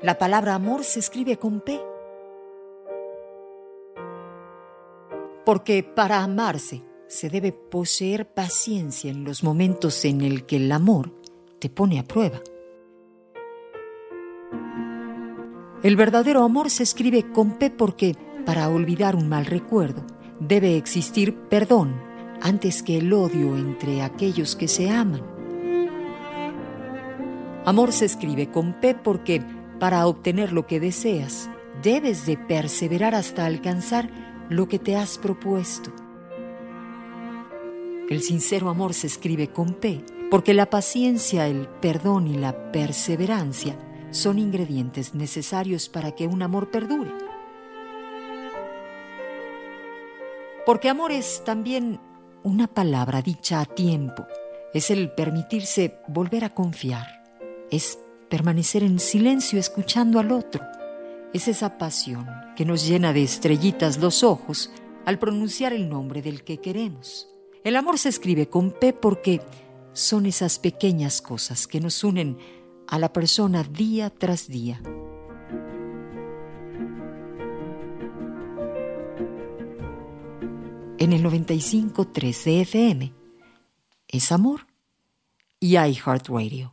La palabra amor se escribe con P. Porque para amarse se debe poseer paciencia en los momentos en el que el amor te pone a prueba. El verdadero amor se escribe con P porque, para olvidar un mal recuerdo, debe existir perdón antes que el odio entre aquellos que se aman. Amor se escribe con P porque, para obtener lo que deseas, debes de perseverar hasta alcanzar lo que te has propuesto. El sincero amor se escribe con P porque la paciencia, el perdón y la perseverancia son ingredientes necesarios para que un amor perdure. Porque amor es también una palabra dicha a tiempo, es el permitirse volver a confiar, es permanecer en silencio escuchando al otro, es esa pasión que nos llena de estrellitas los ojos al pronunciar el nombre del que queremos. El amor se escribe con P porque son esas pequeñas cosas que nos unen a la persona día tras día. En el 95.3 de FM es amor y iHeartRadio.